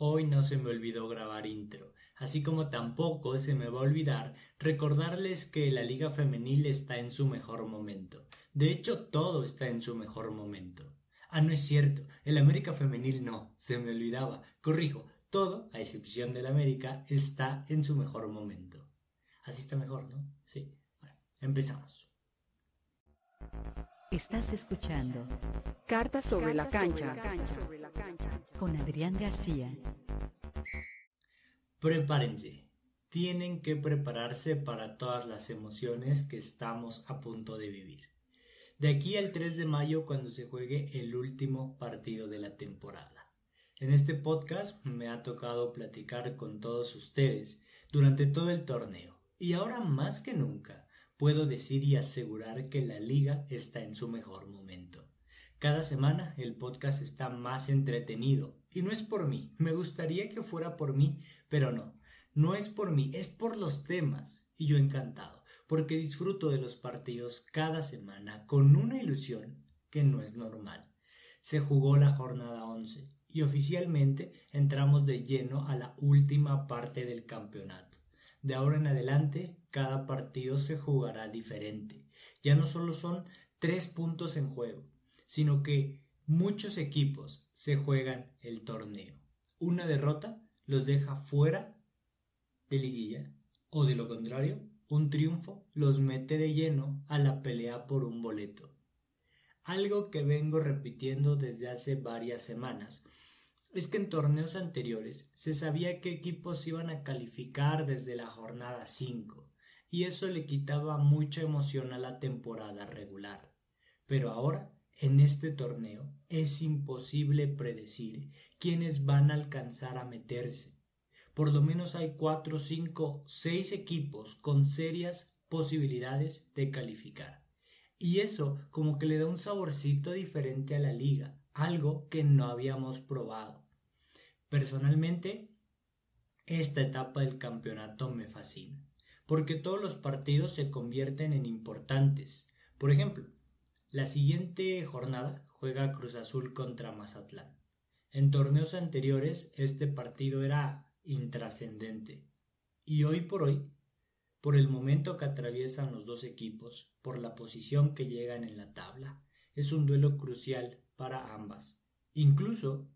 Hoy no se me olvidó grabar intro, así como tampoco se me va a olvidar recordarles que la liga femenil está en su mejor momento. De hecho, todo está en su mejor momento. Ah, no es cierto, el América femenil no, se me olvidaba. Corrijo, todo, a excepción del América, está en su mejor momento. Así está mejor, ¿no? Sí. Bueno, empezamos. Estás escuchando Cartas sobre, la, cancha. con Adrián García. Prepárense. Tienen que prepararse para todas las emociones que estamos a punto de vivir. De aquí al 3 de mayo cuando se juegue el último partido de la temporada. En este podcast me ha tocado platicar con todos ustedes durante todo el torneo y ahora más que nunca puedo decir y asegurar que la liga está en su mejor momento. Cada semana el podcast está más entretenido. Y no es por mí. Me gustaría que fuera por mí, pero no. No es por mí, es por los temas. Y yo encantado, porque disfruto de los partidos cada semana con una ilusión que no es normal. Se jugó la jornada 11 y oficialmente entramos de lleno a la última parte del campeonato. De ahora en adelante, cada partido se jugará diferente. Ya no solo son tres puntos en juego, sino que muchos equipos se juegan el torneo. Una derrota los deja fuera de liguilla o de lo contrario, un triunfo los mete de lleno a la pelea por un boleto. Algo que vengo repitiendo desde hace varias semanas es que en torneos anteriores se sabía qué equipos iban a calificar desde la jornada 5 y eso le quitaba mucha emoción a la temporada regular. Pero ahora en este torneo es imposible predecir quiénes van a alcanzar a meterse. Por lo menos hay cuatro, cinco, seis equipos con serias posibilidades de calificar. Y eso como que le da un saborcito diferente a la liga, algo que no habíamos probado. Personalmente, esta etapa del campeonato me fascina, porque todos los partidos se convierten en importantes. Por ejemplo, la siguiente jornada juega Cruz Azul contra Mazatlán. En torneos anteriores este partido era intrascendente. Y hoy por hoy, por el momento que atraviesan los dos equipos, por la posición que llegan en la tabla, es un duelo crucial para ambas. Incluso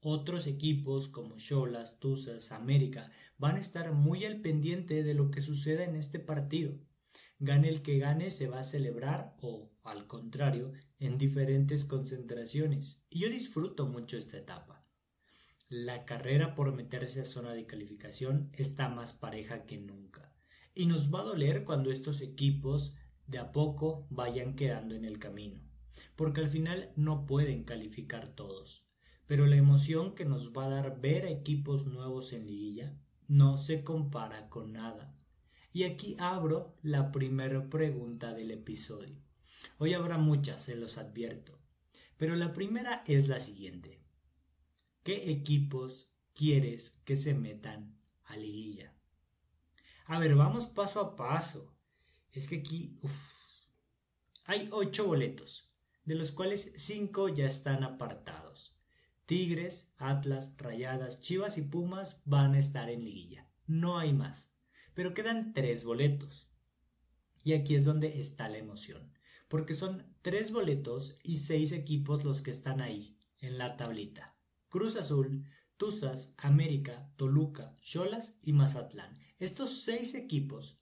otros equipos como Cholas, Tuzas, América van a estar muy al pendiente de lo que suceda en este partido. Gane el que gane se va a celebrar o, al contrario, en diferentes concentraciones. Y yo disfruto mucho esta etapa. La carrera por meterse a zona de calificación está más pareja que nunca. Y nos va a doler cuando estos equipos de a poco vayan quedando en el camino. Porque al final no pueden calificar todos. Pero la emoción que nos va a dar ver a equipos nuevos en liguilla no se compara con nada. Y aquí abro la primera pregunta del episodio. Hoy habrá muchas, se los advierto. Pero la primera es la siguiente. ¿Qué equipos quieres que se metan a liguilla? A ver, vamos paso a paso. Es que aquí hay ocho boletos, de los cuales cinco ya están apartados. Tigres, Atlas, Rayadas, Chivas y Pumas van a estar en liguilla. No hay más pero quedan tres boletos. Y aquí es donde está la emoción, porque son tres boletos y seis equipos los que están ahí, en la tablita. Cruz Azul, Tuzas, América, Toluca, Cholas y Mazatlán. Estos seis equipos,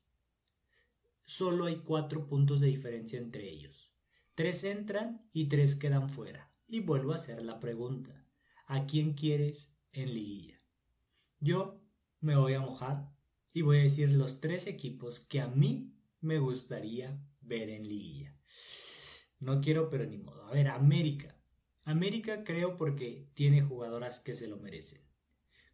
solo hay cuatro puntos de diferencia entre ellos. Tres entran y tres quedan fuera. Y vuelvo a hacer la pregunta. ¿A quién quieres en liguilla? Yo me voy a mojar y voy a decir los tres equipos que a mí me gustaría ver en liguilla. No quiero, pero ni modo. A ver, América. América creo porque tiene jugadoras que se lo merecen.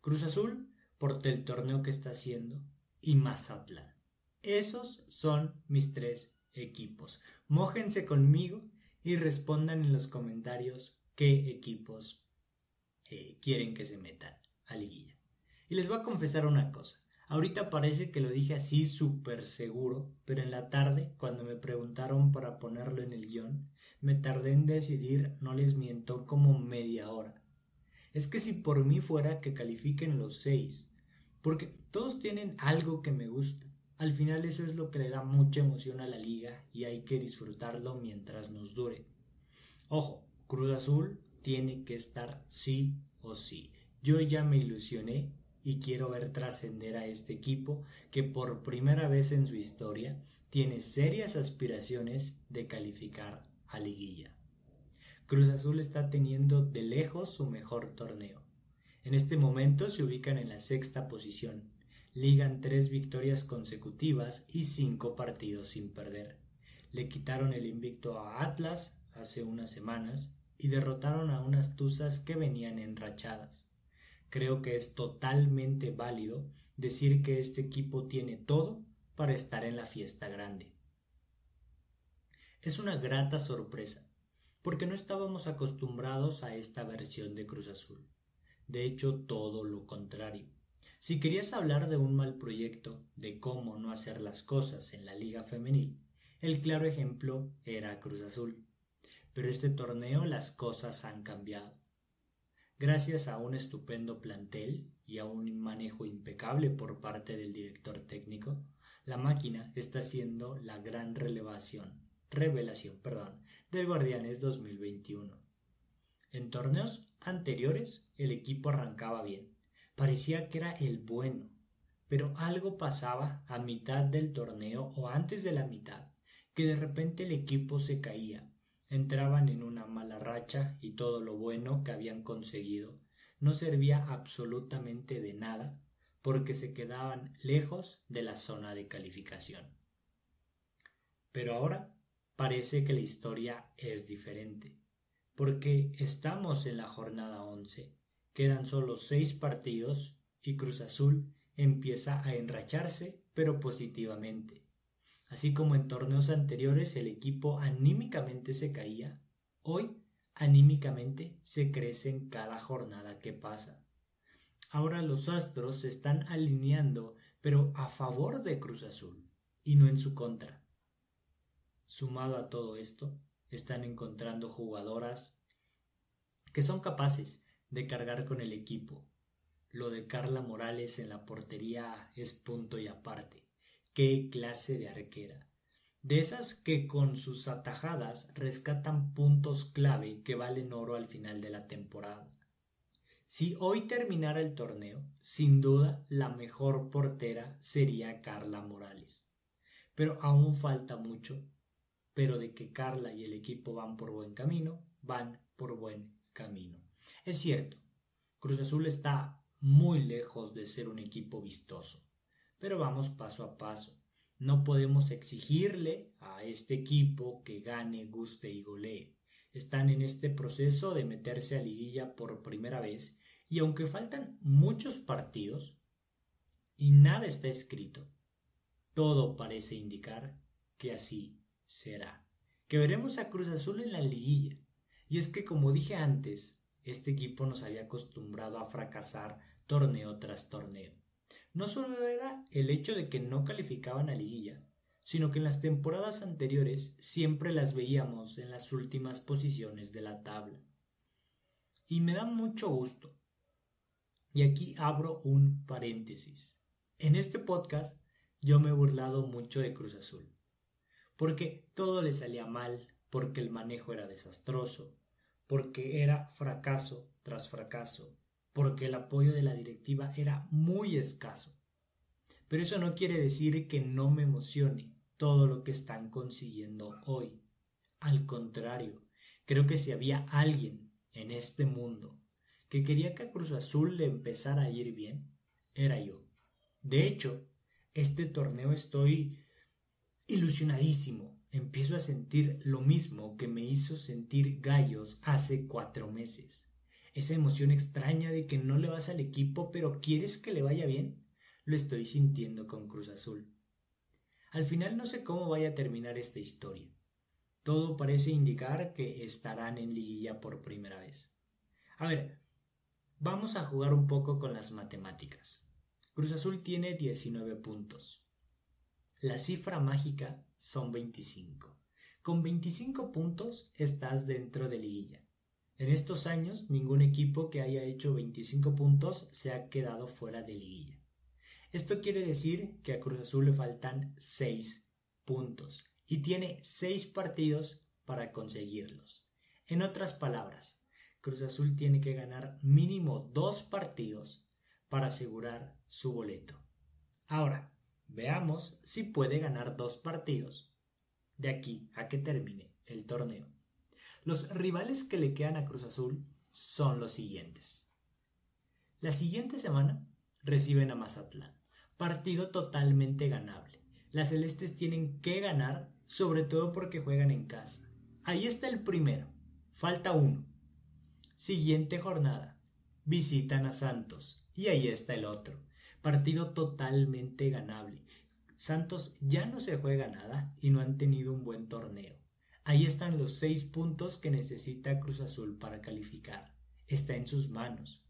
Cruz Azul por el torneo que está haciendo y Mazatlán. Esos son mis tres equipos. Mójense conmigo y respondan en los comentarios qué equipos quieren que se metan a liguilla. Y les voy a confesar una cosa. Ahorita parece que lo dije así súper seguro, pero en la tarde, cuando me preguntaron para ponerlo en el guion, me tardé en decidir, no les miento, como media hora. es que si por mí fuera que califiquen los seis, porque todos tienen algo que me gusta. Al final eso es lo que le da mucha emoción a la liga y hay que disfrutarlo mientras nos dure. Ojo, Cruz Azul tiene que estar sí o sí. Yo ya me ilusioné y quiero ver trascender a este equipo que por primera vez en su historia tiene serias aspiraciones de calificar a liguilla. Cruz Azul está teniendo de lejos su mejor torneo. En este momento se ubican en la sexta posición, ligan tres victorias consecutivas y cinco partidos sin perder. Le quitaron el invicto a Atlas hace unas semanas y derrotaron a unas Tuzas que venían enrachadas. Creo que es totalmente válido decir que este equipo tiene todo para estar en la fiesta grande. Es una grata sorpresa, porque no estábamos acostumbrados a esta versión de Cruz Azul. De hecho, todo lo contrario. Si querías hablar de un mal proyecto, de cómo no hacer las cosas en la liga femenil, el claro ejemplo era Cruz Azul. Pero este torneo las cosas han cambiado. Gracias a un estupendo plantel y a un manejo impecable por parte del director técnico, la máquina está haciendo la gran relevación, revelación, perdón, del Guardianes 2021. En torneos anteriores el equipo arrancaba bien, parecía que era el bueno, pero algo pasaba a mitad del torneo o antes de la mitad, que de repente el equipo se caía, entraban en una mala racha y todo lo bueno que habían conseguido no servía absolutamente de nada porque se quedaban lejos de la zona de calificación. Pero ahora parece que la historia es diferente, porque estamos en la jornada 11 Quedan solo seis partidos y Cruz Azul empieza a enracharse, pero positivamente. Así como en torneos anteriores el equipo anímicamente se caía, hoy anímicamente se crece en cada jornada que pasa. Ahora los astros se están alineando, pero a favor de Cruz Azul y no en su contra. Sumado a todo esto, están encontrando jugadoras que son capaces de cargar con el equipo. Lo de Carla Morales en la portería es punto y aparte. Qué clase de arquera. De esas que con sus atajadas rescatan puntos clave que valen oro al final de la temporada. Si hoy terminara el torneo, sin duda la mejor portera sería Carla Morales. Pero aún falta mucho. Pero de que Carla y el equipo van por buen camino, van por buen camino. Es cierto, Cruz Azul está muy lejos de ser un equipo vistoso, pero vamos paso a paso. No podemos exigirle a este equipo que gane, guste y golee. Están en este proceso de meterse a liguilla por primera vez y aunque faltan muchos partidos y nada está escrito, todo parece indicar que así será. Que veremos a Cruz Azul en la liguilla. Y es que como dije antes, este equipo nos había acostumbrado a fracasar torneo tras torneo. No solo era el hecho de que no calificaban a liguilla, sino que en las temporadas anteriores siempre las veíamos en las últimas posiciones de la tabla. Y me da mucho gusto. Y aquí abro un paréntesis. En este podcast yo me he burlado mucho de Cruz Azul, porque todo le salía mal, porque el manejo era desastroso, porque era fracaso tras fracaso, porque el apoyo de la directiva era muy escaso. Pero eso no quiere decir que no me emocione todo lo que están consiguiendo hoy. Al contrario, creo que si había alguien en este mundo que quería que a Cruz Azul le empezara a ir bien, era yo. De hecho, este torneo estoy ilusionadísimo empiezo a sentir lo mismo que me hizo sentir Gallos hace cuatro meses. Esa emoción extraña de que no le vas al equipo pero quieres que le vaya bien, lo estoy sintiendo con Cruz Azul. Al final no sé cómo vaya a terminar esta historia. Todo parece indicar que estarán en liguilla por primera vez. A ver, vamos a jugar un poco con las matemáticas. Cruz Azul tiene 19 puntos. La cifra mágica son 25. Con 25 puntos estás dentro de liguilla. En estos años, ningún equipo que haya hecho 25 puntos se ha quedado fuera de liguilla. Esto quiere decir que a Cruz Azul le faltan 6 puntos y tiene 6 partidos para conseguirlos. En otras palabras, Cruz Azul tiene que ganar mínimo 2 partidos para asegurar su boleto. Ahora, veamos si puede ganar dos partidos de aquí a que termine el torneo. Los rivales que le quedan a Cruz Azul son los siguientes. La siguiente semana reciben a Mazatlán, partido totalmente ganable. Las celestes tienen que ganar, sobre todo porque juegan en casa. Ahí está el primero, falta uno. Siguiente jornada, visitan a Santos, y ahí está el otro, partido totalmente ganable. Santos ya no se juega nada y no han tenido un buen torneo. Ahí están los seis puntos que necesita Cruz Azul para calificar. Está en sus manos.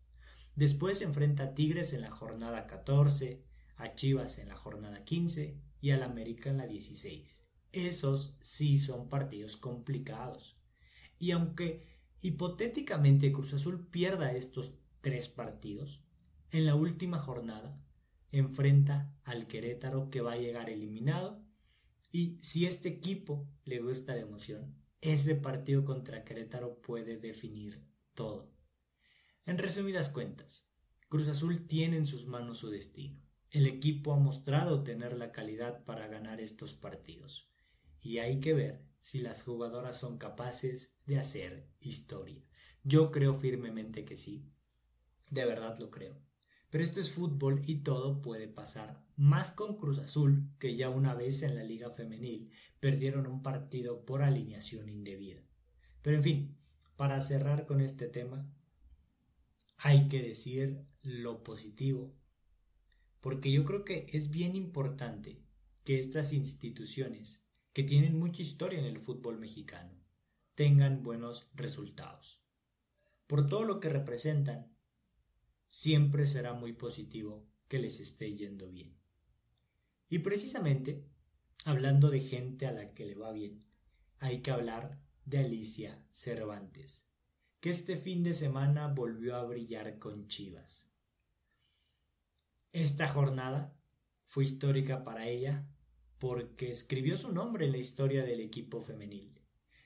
Después enfrenta a Tigres en la jornada 14, a Chivas en la jornada 15 y al América en la 16. Esos sí son partidos complicados. Y aunque hipotéticamente Cruz Azul pierda estos tres partidos, en la última jornada enfrenta al Querétaro que va a llegar eliminado y si este equipo le gusta la emoción, ese partido contra Querétaro puede definir todo. En resumidas cuentas, Cruz Azul tiene en sus manos su destino. El equipo ha mostrado tener la calidad para ganar estos partidos y hay que ver si las jugadoras son capaces de hacer historia. Yo creo firmemente que sí. De verdad lo creo. Pero esto es fútbol y todo puede pasar. Más con Cruz Azul, que ya una vez en la Liga Femenil perdieron un partido por alineación indebida. Pero en fin, para cerrar con este tema, hay que decir lo positivo. Porque yo creo que es bien importante que estas instituciones, que tienen mucha historia en el fútbol mexicano, tengan buenos resultados. Por todo lo que representan siempre será muy positivo que les esté yendo bien. Y precisamente, hablando de gente a la que le va bien, hay que hablar de Alicia Cervantes, que este fin de semana volvió a brillar con Chivas. Esta jornada fue histórica para ella porque escribió su nombre en la historia del equipo femenil.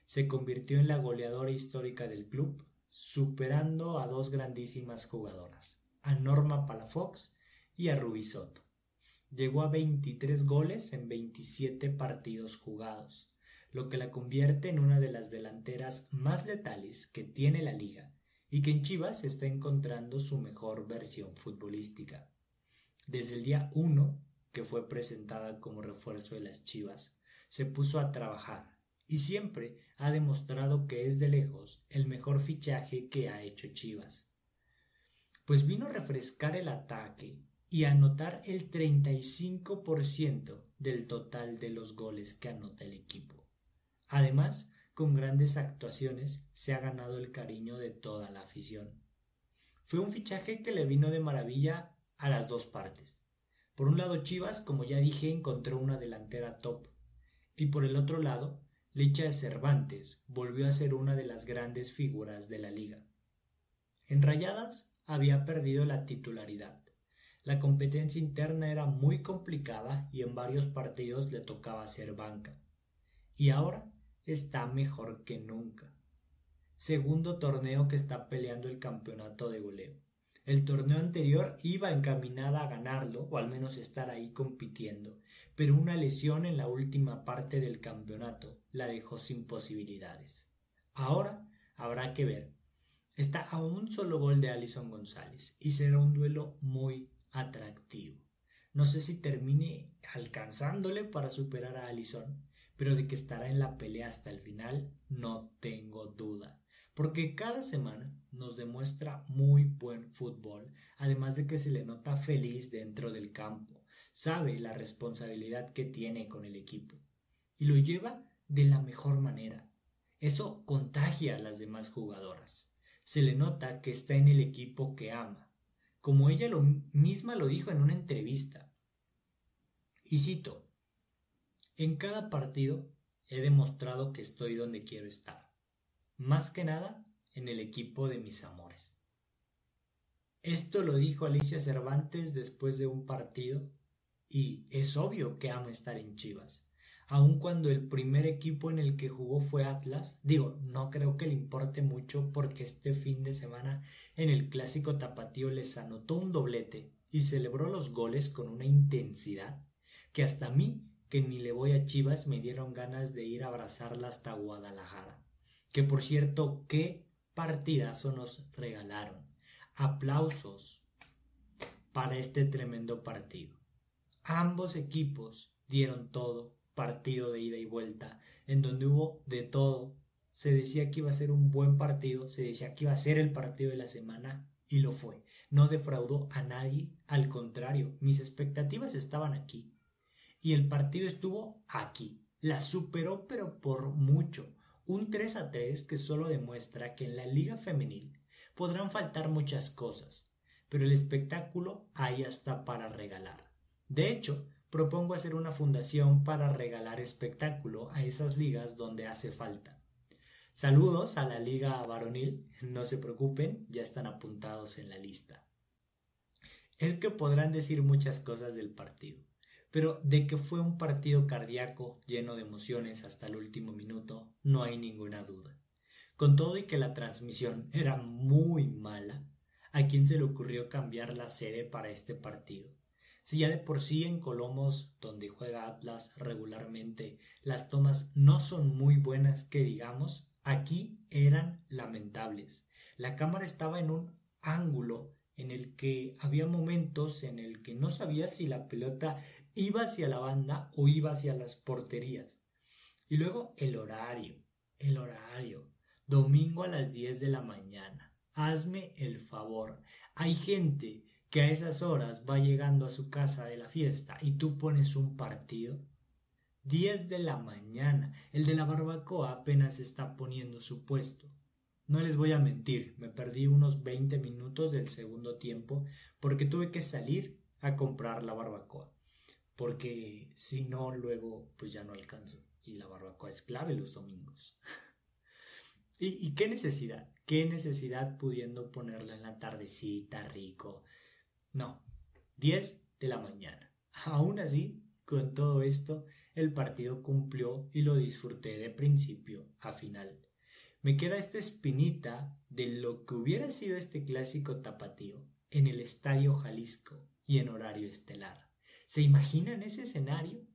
Se convirtió en la goleadora histórica del club superando a dos grandísimas jugadoras, a Norma Palafox y a Ruby Soto. Llegó a 23 goles en 27 partidos jugados, lo que la convierte en una de las delanteras más letales que tiene la liga y que en Chivas está encontrando su mejor versión futbolística. Desde el día 1, que fue presentada como refuerzo de las Chivas, se puso a trabajar y siempre ha demostrado que es de lejos el mejor fichaje que ha hecho Chivas. Pues vino a refrescar el ataque y a anotar el 35% del total de los goles que anota el equipo. Además, con grandes actuaciones se ha ganado el cariño de toda la afición. Fue un fichaje que le vino de maravilla a las dos partes. Por un lado Chivas, como ya dije, encontró una delantera top, y por el otro lado, Licha Cervantes volvió a ser una de las grandes figuras de la liga. En Rayadas había perdido la titularidad. La competencia interna era muy complicada y en varios partidos le tocaba ser banca. Y ahora está mejor que nunca. Segundo torneo que está peleando el campeonato de goleo. El torneo anterior iba encaminada a ganarlo, o al menos estar ahí compitiendo, pero una lesión en la última parte del campeonato la dejó sin posibilidades. Ahora habrá que ver. Está a un solo gol de Alison González y será un duelo muy atractivo. No sé si termine alcanzándole para superar a Alison, pero de que estará en la pelea hasta el final no tengo duda porque cada semana nos demuestra muy buen fútbol, además de que se le nota feliz dentro del campo, sabe la responsabilidad que tiene con el equipo y lo lleva de la mejor manera. Eso contagia a las demás jugadoras. Se le nota que está en el equipo que ama, como ella lo misma lo dijo en una entrevista. Y cito, en cada partido he demostrado que estoy donde quiero estar más que nada en el equipo de mis amores. Esto lo dijo Alicia Cervantes después de un partido y es obvio que amo estar en Chivas. Aun cuando el primer equipo en el que jugó fue Atlas, digo, no creo que le importe mucho porque este fin de semana en el clásico tapatío les anotó un doblete y celebró los goles con una intensidad que hasta a mí, que ni le voy a Chivas, me dieron ganas de ir a abrazarla hasta Guadalajara. Que por cierto, qué partidazo nos regalaron. Aplausos para este tremendo partido. Ambos equipos dieron todo, partido de ida y vuelta, en donde hubo de todo. Se decía que iba a ser un buen partido, se decía que iba a ser el partido de la semana y lo fue. No defraudó a nadie, al contrario, mis expectativas estaban aquí. Y el partido estuvo aquí. La superó pero por mucho. Un 3 a 3 que solo demuestra que en la liga femenil podrán faltar muchas cosas, pero el espectáculo ahí está para regalar. De hecho, propongo hacer una fundación para regalar espectáculo a esas ligas donde hace falta. Saludos a la liga varonil, no se preocupen, ya están apuntados en la lista. Es que podrán decir muchas cosas del partido, pero de que fue un partido cardíaco lleno de emociones hasta el último minuto, no hay ninguna duda. Con todo y que la transmisión era muy mala, ¿a quién se le ocurrió cambiar la sede para este partido? Si ya de por sí en Colomos, donde juega Atlas regularmente, las tomas no son muy buenas que digamos, aquí eran lamentables. La cámara estaba en un ángulo en el que había momentos en el que no sabía si la pelota iba hacia la banda o iba hacia las porterías. Y luego el horario, el horario. Domingo a las 10 de la mañana. Hazme el favor. Hay gente que a esas horas va llegando a su casa de la fiesta y tú pones un partido? Diez de la mañana. El de la barbacoa apenas está poniendo su puesto. No les voy a mentir, me perdí unos veinte minutos del segundo tiempo porque tuve que salir a comprar la barbacoa. Porque si no, luego pues ya no alcanzo. Y la barbacoa es clave los domingos. ¿Y, ¿Y qué necesidad? ¿Qué necesidad pudiendo ponerla en la tardecita, rico? No, 10 de la mañana. Aún así, con todo esto, el partido cumplió y lo disfruté de principio a final. Me queda esta espinita de lo que hubiera sido este clásico tapatío en el Estadio Jalisco y en horario estelar. ¿Se imaginan ese escenario?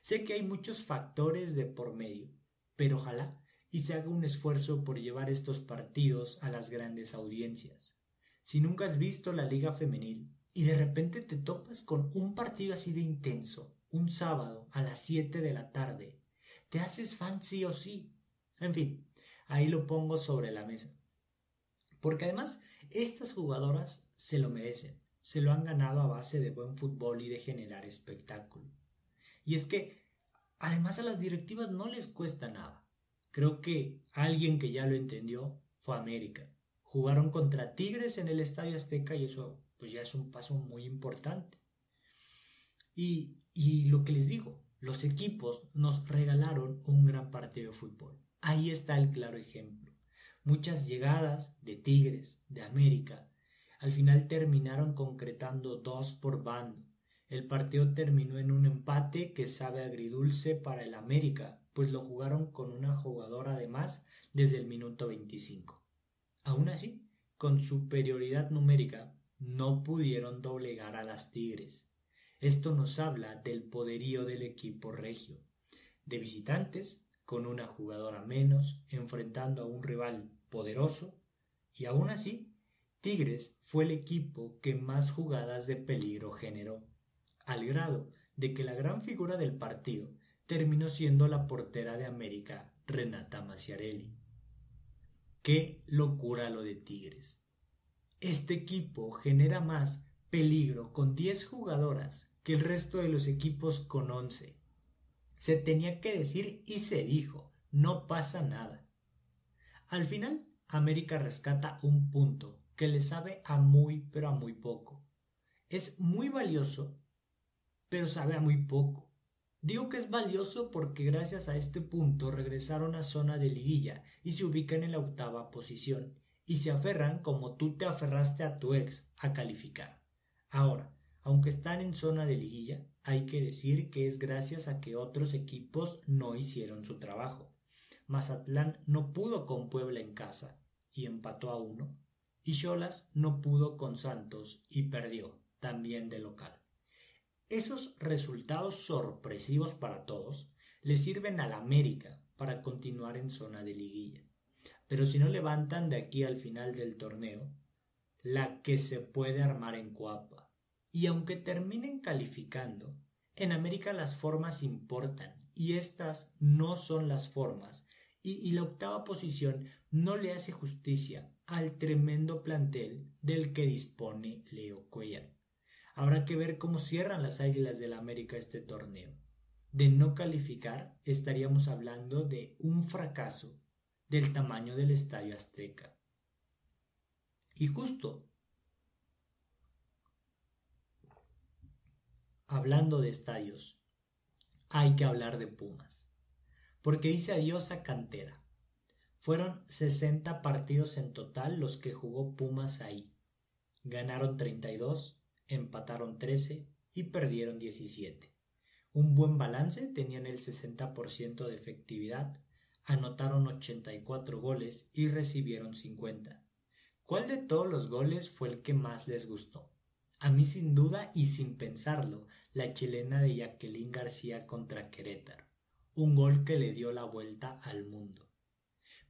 Sé que hay muchos factores de por medio, pero ojalá y se haga un esfuerzo por llevar estos partidos a las grandes audiencias. Si nunca has visto la Liga Femenil, y de repente te topas con un partido así de intenso, un sábado a las 7 de la tarde. Te haces fan sí o sí. En fin, ahí lo pongo sobre la mesa. Porque además, estas jugadoras se lo merecen, se lo han ganado a base de buen fútbol y de generar espectáculo. Y es que, además a las directivas no les cuesta nada. Creo que alguien que ya lo entendió fue América. Jugaron contra Tigres en el Estadio Azteca y eso pues ya es un paso muy importante. Y, y lo que les digo, los equipos nos regalaron un gran partido de fútbol. Ahí está el claro ejemplo. Muchas llegadas de Tigres, de América, al final terminaron concretando dos por bando. El partido terminó en un empate que sabe agridulce para el América, pues lo jugaron con una jugadora de más desde el minuto 25. Aún así, con superioridad numérica, no pudieron doblegar a las Tigres. Esto nos habla del poderío del equipo regio. De visitantes, con una jugadora menos, enfrentando a un rival poderoso, y aún así, Tigres fue el equipo que más jugadas de peligro generó, al grado de que la gran figura del partido terminó siendo la portera de América, Renata Maciarelli. Qué locura lo de Tigres. Este equipo genera más peligro con 10 jugadoras que el resto de los equipos con 11. Se tenía que decir y se dijo, no pasa nada. Al final, América rescata un punto que le sabe a muy pero a muy poco. Es muy valioso, pero sabe a muy poco. Digo que es valioso porque gracias a este punto regresaron a zona de liguilla y se ubican en la octava posición y se aferran como tú te aferraste a tu ex a calificar. Ahora, aunque están en zona de liguilla, hay que decir que es gracias a que otros equipos no hicieron su trabajo. Mazatlán no pudo con Puebla en casa y empató a uno, y Cholas no pudo con Santos y perdió, también de local. Esos resultados sorpresivos para todos le sirven al América para continuar en zona de liguilla. Pero si no levantan de aquí al final del torneo, la que se puede armar en Cuapa. Y aunque terminen calificando, en América las formas importan y estas no son las formas y, la octava posición no le hace justicia al tremendo plantel del que dispone Leo Cuellar. Habrá que ver cómo cierran las Águilas del la América este torneo. De no calificar, estaríamos hablando de un fracaso del tamaño del Estadio Azteca. Y justo hablando de estadios, hay que hablar de Pumas porque dice adiós a cantera. Fueron 60 partidos en total los que jugó Pumas ahí. Ganaron 32, empataron 13 y perdieron 17. Un buen balance, tenían el 60% de efectividad, anotaron 84 goles y recibieron 50. ¿Cuál de todos los goles fue el que más les gustó? A mí sin duda y sin pensarlo, la chilena de Jacqueline García contra Querétaro un gol que le dio la vuelta al mundo.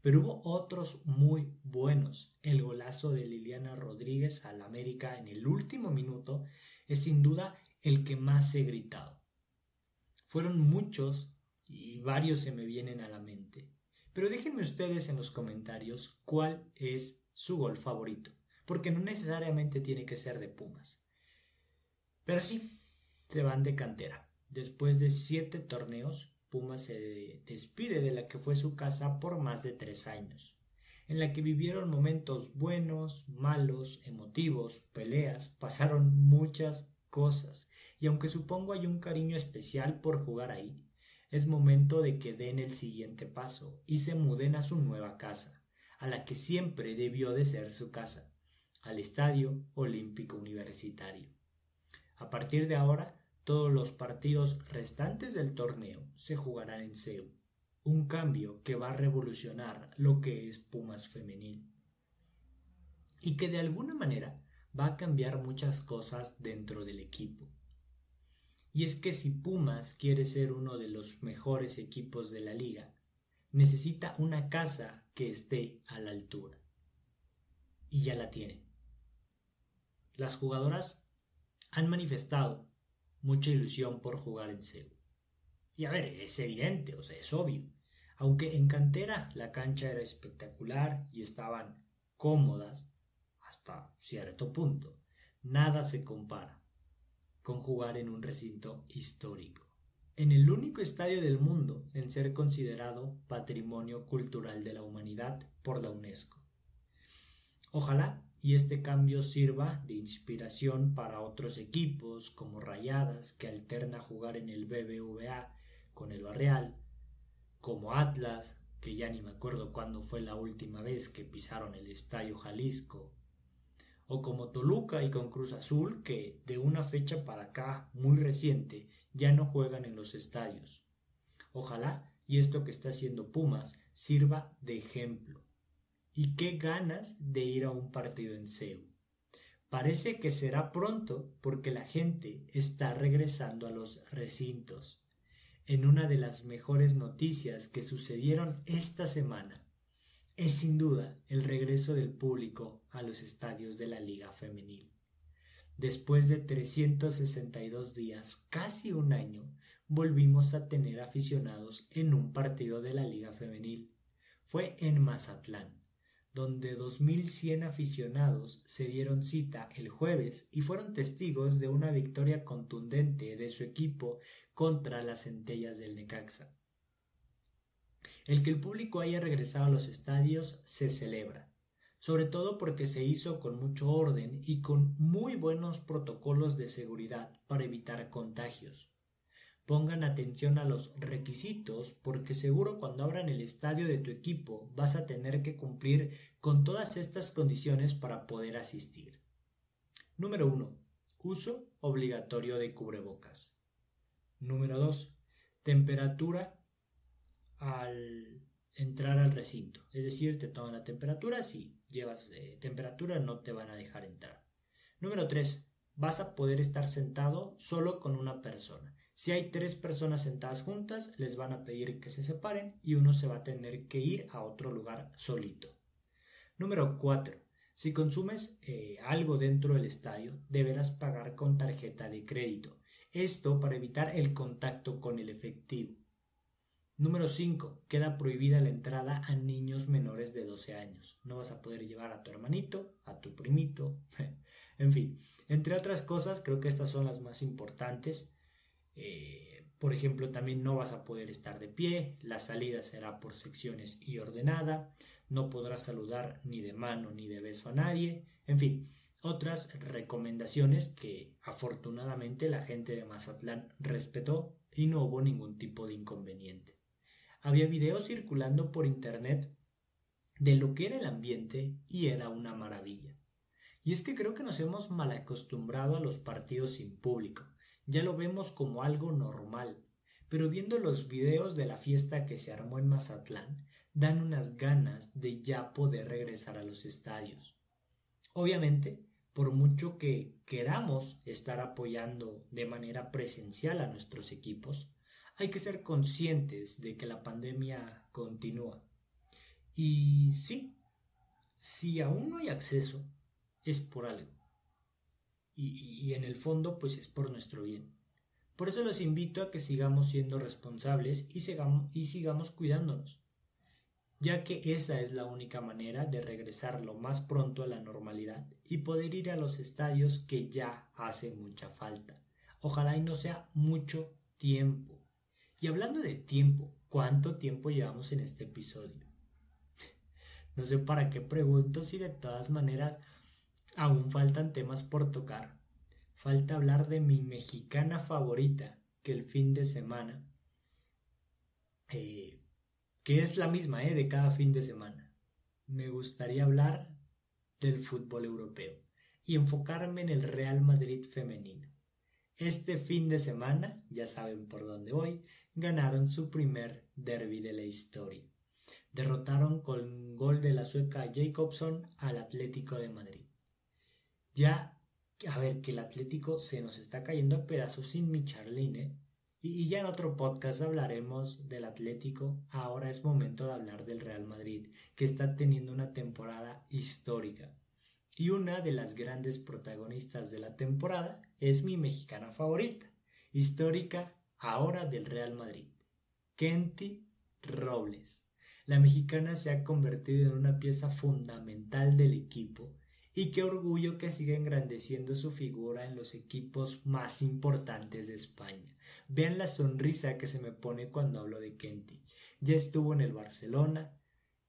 Pero hubo otros muy buenos. El golazo de Liliana Rodríguez al América en el último minuto es sin duda el que más he gritado. Fueron muchos y varios se me vienen a la mente. Pero déjenme ustedes en los comentarios cuál es su gol favorito, porque no necesariamente tiene que ser de Pumas. Pero sí, se van de cantera. Después de siete torneos, Puma se despide de la que fue su casa por más de tres años, en la que vivieron momentos buenos, malos, emotivos, peleas, pasaron muchas cosas, y aunque supongo hay un cariño especial por jugar ahí, es momento de que den el siguiente paso y se muden a su nueva casa, a la que siempre debió de ser su casa, al Estadio Olímpico Universitario. A partir de ahora, todos los partidos restantes del torneo se jugarán en CEU, un cambio que va a revolucionar lo que es Pumas femenil y que de alguna manera va a cambiar muchas cosas dentro del equipo. Y es que si Pumas quiere ser uno de los mejores equipos de la liga, necesita una casa que esté a la altura. Y ya la tiene. Las jugadoras han manifestado mucha ilusión por jugar en CEU. Y a ver, es evidente, o sea, es obvio. Aunque en cantera la cancha era espectacular y estaban cómodas hasta cierto punto, nada se compara con jugar en un recinto histórico, en el único estadio del mundo en ser considerado Patrimonio Cultural de la Humanidad por la UNESCO. Ojalá y este cambio sirva de inspiración para otros equipos como Rayadas que alterna jugar en el BBVA con el Barreal, como Atlas, que ya ni me acuerdo cuándo fue la última vez que pisaron el Estadio Jalisco, o como Toluca y con Cruz Azul que de una fecha para acá muy reciente ya no juegan en los estadios. Ojalá y esto que está haciendo Pumas sirva de ejemplo y qué ganas de ir a un partido en CEU. Parece que será pronto porque la gente está regresando a los recintos. En una de las mejores noticias que sucedieron esta semana es sin duda el regreso del público a los estadios de la Liga Femenil. Después de 362 días, casi un año, volvimos a tener aficionados en un partido de la Liga Femenil. Fue en Mazatlán donde 2.100 aficionados se dieron cita el jueves y fueron testigos de una victoria contundente de su equipo contra las centellas del Necaxa. El que el público haya regresado a los estadios se celebra, sobre todo porque se hizo con mucho orden y con muy buenos protocolos de seguridad para evitar contagios. Pongan atención a los requisitos porque seguro cuando abran el estadio de tu equipo vas a tener que cumplir con todas estas condiciones para poder asistir. Número 1. Uso obligatorio de cubrebocas. Número 2. Temperatura al entrar al recinto. Es decir, te toman la temperatura. Si llevas eh, temperatura no te van a dejar entrar. Número 3. Vas a poder estar sentado solo con una persona. Si hay tres personas sentadas juntas, les van a pedir que se separen y uno se va a tener que ir a otro lugar solito. Número 4. Si consumes eh, algo dentro del estadio, deberás pagar con tarjeta de crédito. Esto para evitar el contacto con el efectivo. Número 5. Queda prohibida la entrada a niños menores de 12 años. No vas a poder llevar a tu hermanito, a tu primito, en fin. Entre otras cosas, creo que estas son las más importantes. Eh, por ejemplo, también no vas a poder estar de pie, la salida será por secciones y ordenada, no podrás saludar ni de mano ni de beso a nadie, en fin, otras recomendaciones que afortunadamente la gente de Mazatlán respetó y no hubo ningún tipo de inconveniente. Había videos circulando por internet de lo que era el ambiente y era una maravilla. Y es que creo que nos hemos mal acostumbrado a los partidos sin público ya lo vemos como algo normal, pero viendo los videos de la fiesta que se armó en Mazatlán, dan unas ganas de ya poder regresar a los estadios. Obviamente, por mucho que queramos estar apoyando de manera presencial a nuestros equipos, hay que ser conscientes de que la pandemia continúa. Y sí, si aún no hay acceso, es por algo y, en el fondo pues es por nuestro bien. Por eso los invito a que sigamos siendo responsables y sigamos, y sigamos cuidándonos, ya que esa es la única manera de regresar lo más pronto a la normalidad y poder ir a los estadios que ya hace mucha falta. Ojalá y no sea mucho tiempo. Y hablando de tiempo, ¿cuánto tiempo llevamos en este episodio? no sé para qué pregunto si de todas maneras Aún faltan temas por tocar. Falta hablar de mi mexicana favorita, que el fin de semana, eh, que es la misma eh, de cada fin de semana. Me gustaría hablar del fútbol europeo y enfocarme en el Real Madrid femenino. Este fin de semana, ya saben por dónde voy, ganaron su primer derby de la historia. Derrotaron con gol de la sueca Jacobson al Atlético de Madrid. Ya, a ver, que el Atlético se nos está cayendo a pedazos sin mi Charline. Y, ya en otro podcast hablaremos del Atlético. Ahora es momento de hablar del Real Madrid, que está teniendo una temporada histórica. Y una de las grandes protagonistas de la temporada es mi mexicana favorita, histórica ahora del Real Madrid, Kenty Robles. La mexicana se ha convertido en una pieza fundamental del equipo y qué orgullo que siga engrandeciendo su figura en los equipos más importantes de España. Vean la sonrisa que se me pone cuando hablo de Kenty. Ya estuvo en el Barcelona,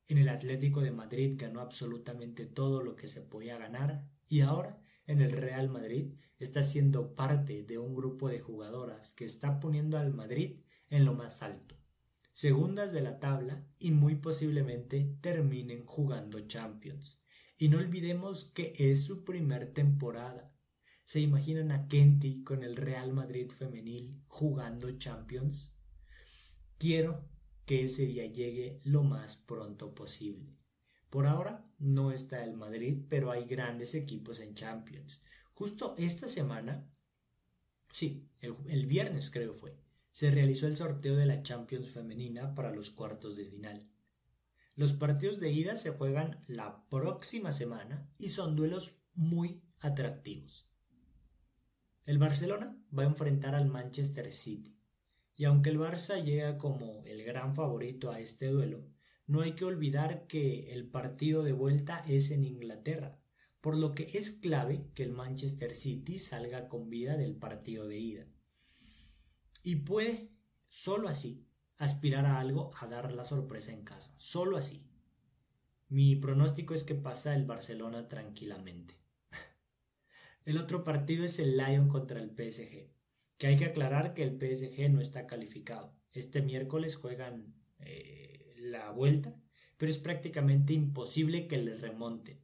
en el Atlético de Madrid ganó absolutamente todo lo que se podía ganar y ahora en el Real Madrid está siendo parte de un grupo de jugadoras que está poniendo al Madrid en lo más alto, segundas de la tabla y muy posiblemente terminen jugando Champions. Y no olvidemos que es su primer temporada. ¿Se imaginan a Kenty con el Real Madrid femenil jugando Champions? Quiero que ese día llegue lo más pronto posible. Por ahora no está el Madrid, pero hay grandes equipos en Champions. Justo esta semana, sí, el, el viernes creo fue, se realizó el sorteo de la Champions femenina para los cuartos de final. Los partidos de ida se juegan la próxima semana y son duelos muy atractivos. El Barcelona va a enfrentar al Manchester City. Y aunque el Barça llega como el gran favorito a este duelo, no hay que olvidar que el partido de vuelta es en Inglaterra, por lo que es clave que el Manchester City salga con vida del partido de ida. Y puede, solo así, aspirar a algo a dar la sorpresa en casa. Solo así. Mi pronóstico es que pasa el Barcelona tranquilamente. el otro partido es el Lyon contra el PSG, Que hay que aclarar que el PSG no está calificado. Este miércoles juegan eh, la vuelta, pero es prácticamente imposible que le remonten.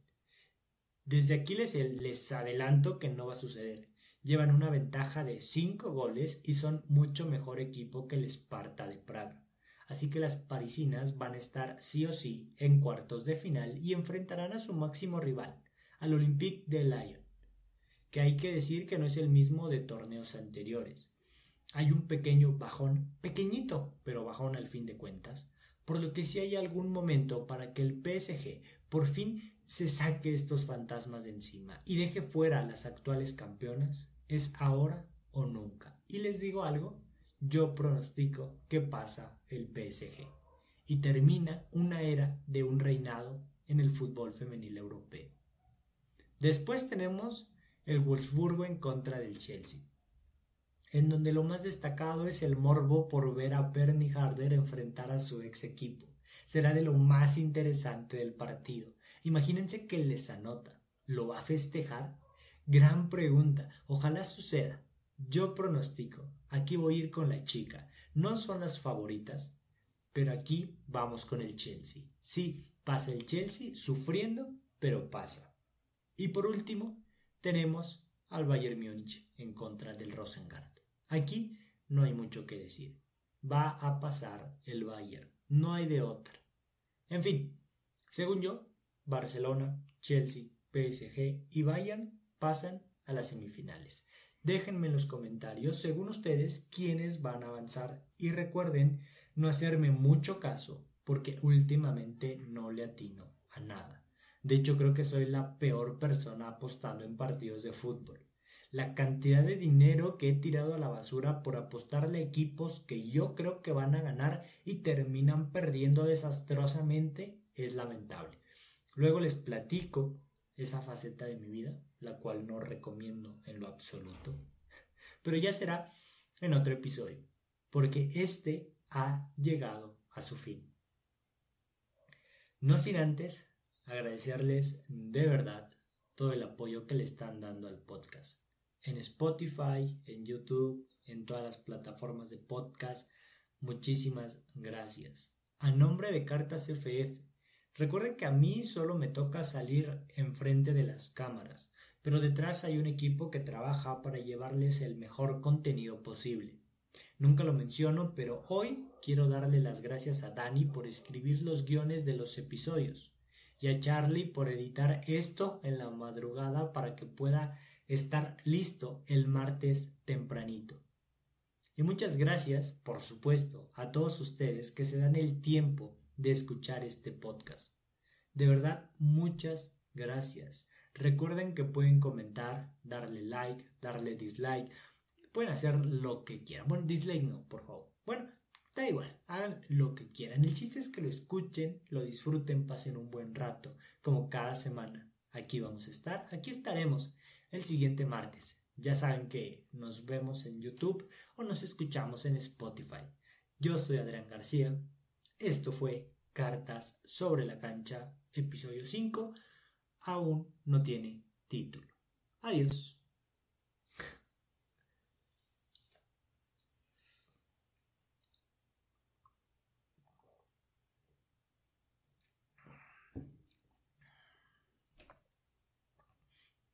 Desde aquí les, les adelanto que no va a suceder. Llevan una ventaja de 5 goles y son mucho mejor equipo que el Sparta de Praga. Así que las parisinas van a estar sí o sí en cuartos de final y enfrentarán a su máximo rival, al Olympique de Lyon, que hay que decir que no es el mismo de torneos anteriores. Hay un pequeño bajón, pequeñito, pero bajón al fin de cuentas, por lo que si hay algún momento para que el PSG por fin se saque estos fantasmas de encima y deje fuera a las actuales campeonas, es ahora o nunca. Y les digo algo, yo pronostico que pasa el PSG y termina una era de un reinado en el fútbol femenil europeo. Después tenemos el Wolfsburgo en contra del Chelsea, en donde lo más destacado es el morbo por ver a Bernie Harder enfrentar a su ex equipo. Será de lo más interesante del partido, Imagínense que les anota. ¿Lo va a festejar? Gran pregunta. Ojalá suceda. Yo pronostico. Aquí voy a ir con la chica. No son las favoritas, pero aquí vamos con el Chelsea. Sí, pasa el Chelsea sufriendo, pero pasa. Y por último, tenemos al Bayern Múnich en contra del Rosengard. Aquí no hay mucho que decir. Va a pasar el Bayern. No hay de otra. En fin, según yo, Barcelona, Chelsea, PSG y Bayern pasan a las semifinales. Déjenme en los comentarios, según ustedes, quiénes van a avanzar y recuerden no hacerme mucho caso porque últimamente no le atino a nada. De hecho, creo que soy la peor persona apostando en partidos de fútbol. La cantidad de dinero que he tirado a la basura por apostarle equipos que yo creo que van a ganar y terminan perdiendo desastrosamente es lamentable. Luego les platico esa faceta de mi vida, la cual no recomiendo en lo absoluto. Pero ya será en otro episodio, porque este ha llegado a su fin. No sin antes agradecerles de verdad todo el apoyo que le están dando al podcast. En Spotify, en YouTube, en todas las plataformas de podcast. Muchísimas gracias. A nombre de Cartas FF, Recuerden que a mí solo me toca salir enfrente de las cámaras, pero detrás hay un equipo que trabaja para llevarles el mejor contenido posible. Nunca lo menciono, pero hoy quiero darle las gracias a Dani por escribir los guiones de los episodios y a Charlie por editar esto en la madrugada para que pueda estar listo el martes tempranito. Y muchas gracias, por supuesto, a todos ustedes que se dan el tiempo de escuchar este podcast. De verdad, muchas gracias. Recuerden que pueden comentar, darle like, darle dislike. Pueden hacer lo que quieran. Bueno, dislike no, por favor. Bueno, da igual, hagan lo que quieran. El chiste es que lo escuchen, lo disfruten, pasen un buen rato, como cada semana. Aquí vamos a estar, aquí estaremos el siguiente martes. Ya saben que nos vemos en YouTube o nos escuchamos en Spotify. Yo soy Adrián García esto fue Cartas sobre la cancha, episodio 5. Aún no tiene título. Adiós.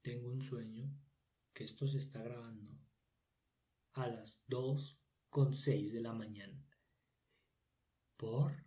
Tengo un sueño que esto se está grabando a las 2 con 6 de la mañana. ¿Por?